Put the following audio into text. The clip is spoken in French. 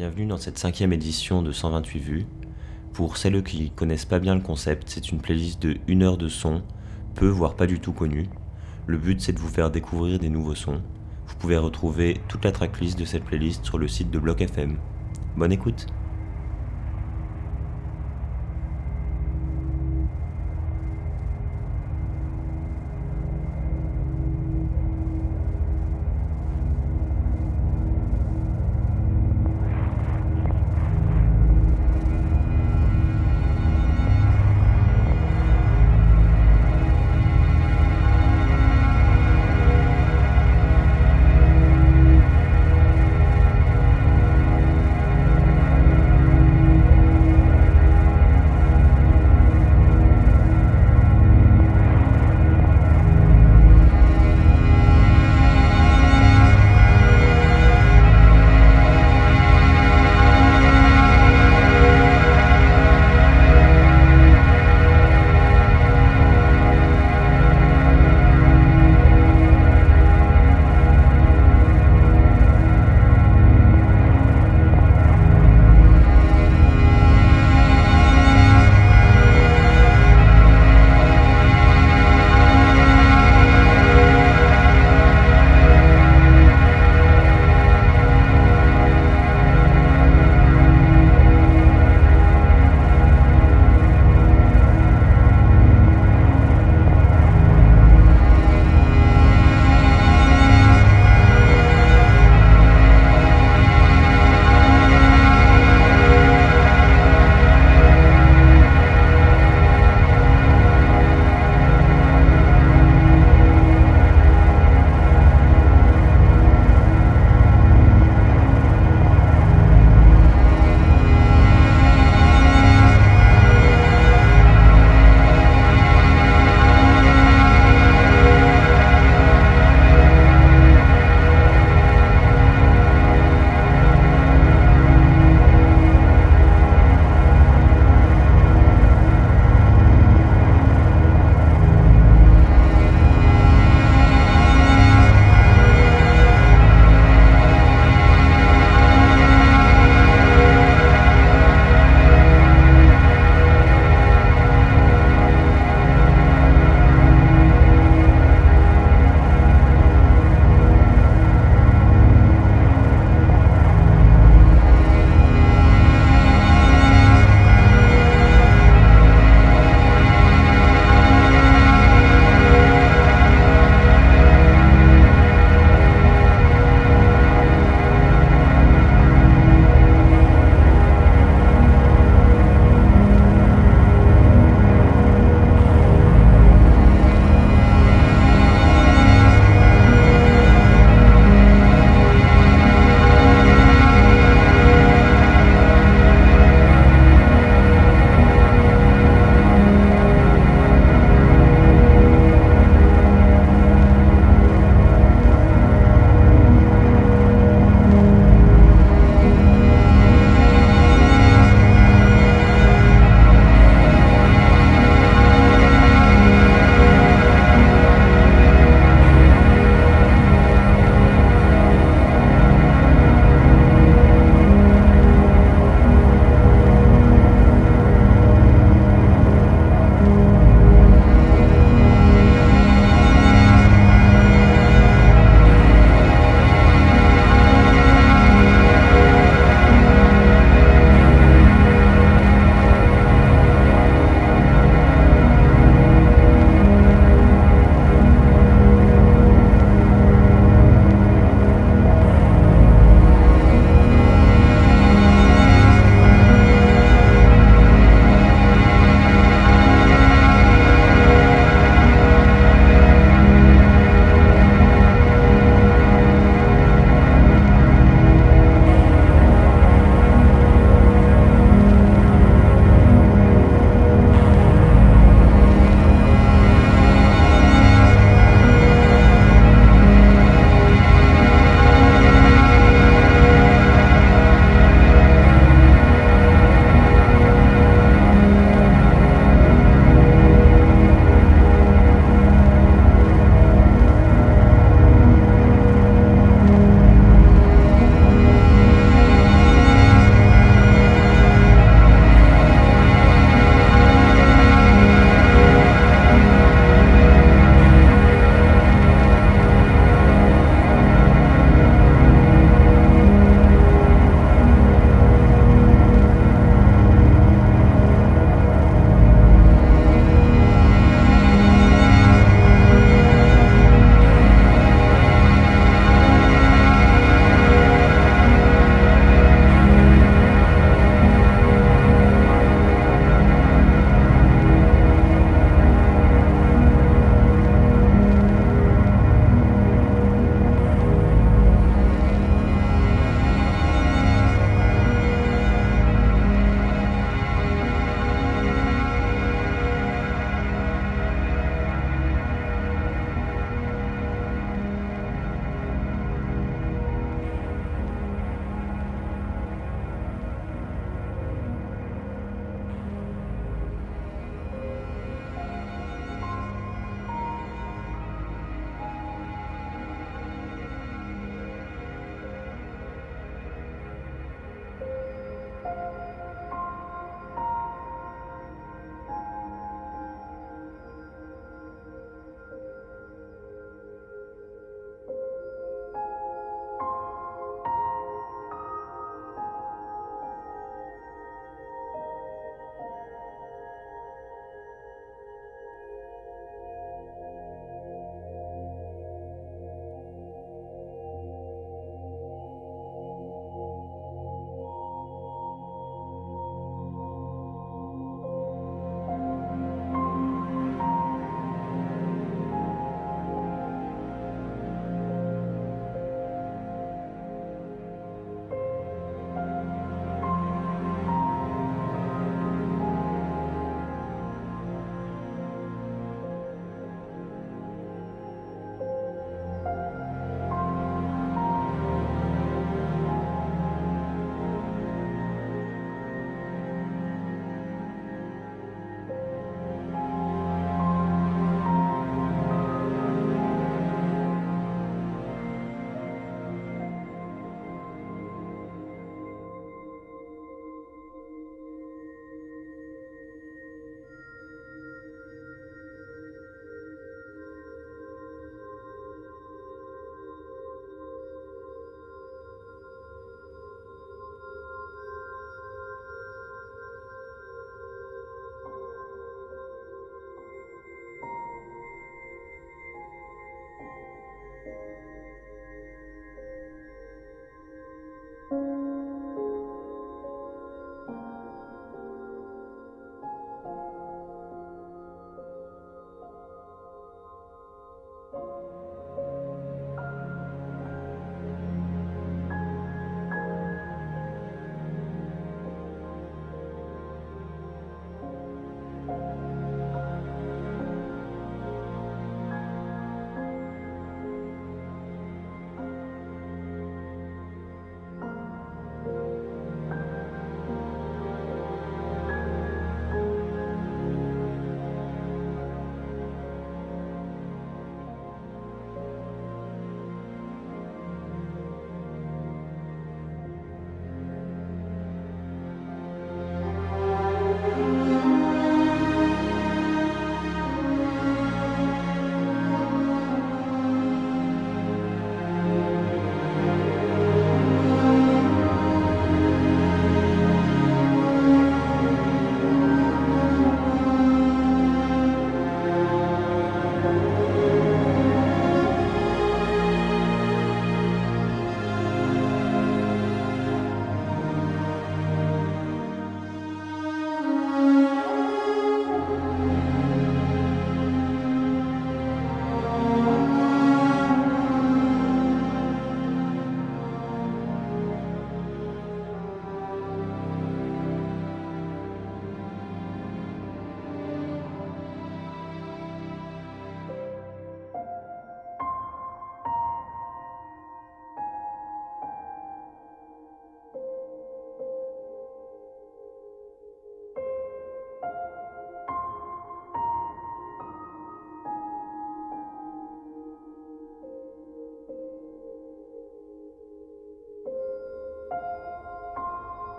Bienvenue dans cette cinquième édition de 128 vues. Pour celles qui connaissent pas bien le concept, c'est une playlist de 1 heure de son, peu voire pas du tout connue. Le but c'est de vous faire découvrir des nouveaux sons. Vous pouvez retrouver toute la tracklist de cette playlist sur le site de Bloc FM. Bonne écoute